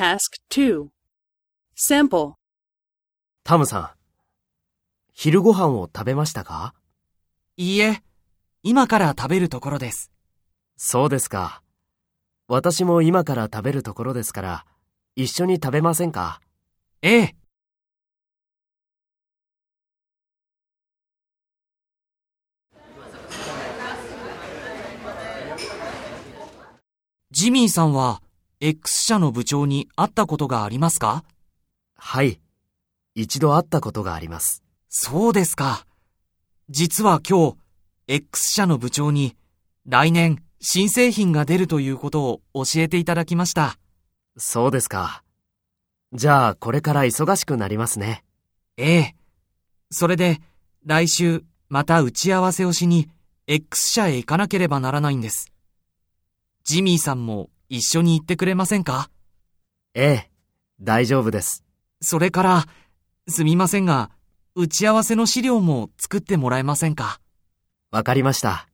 Task 2 Sample タムさん、昼ご飯を食べましたかいいえ、今から食べるところです。そうですか。私も今から食べるところですから、一緒に食べませんか？ええ。ジミーさんは X 社の部長に会ったことがありますか？はい。一度会ったことがあります。そうですか。実は今日、X 社の部長に来年新製品が出るということを教えていただきました。そうですか。じゃあ、これから忙しくなりますね。ええ。それで、来週、また打ち合わせをしに、X 社へ行かなければならないんです。ジミーさんも一緒に行ってくれませんか？ええ、大丈夫です。それから、すみませんが、打ち合わせの資料も作ってもらえませんか？わかりました。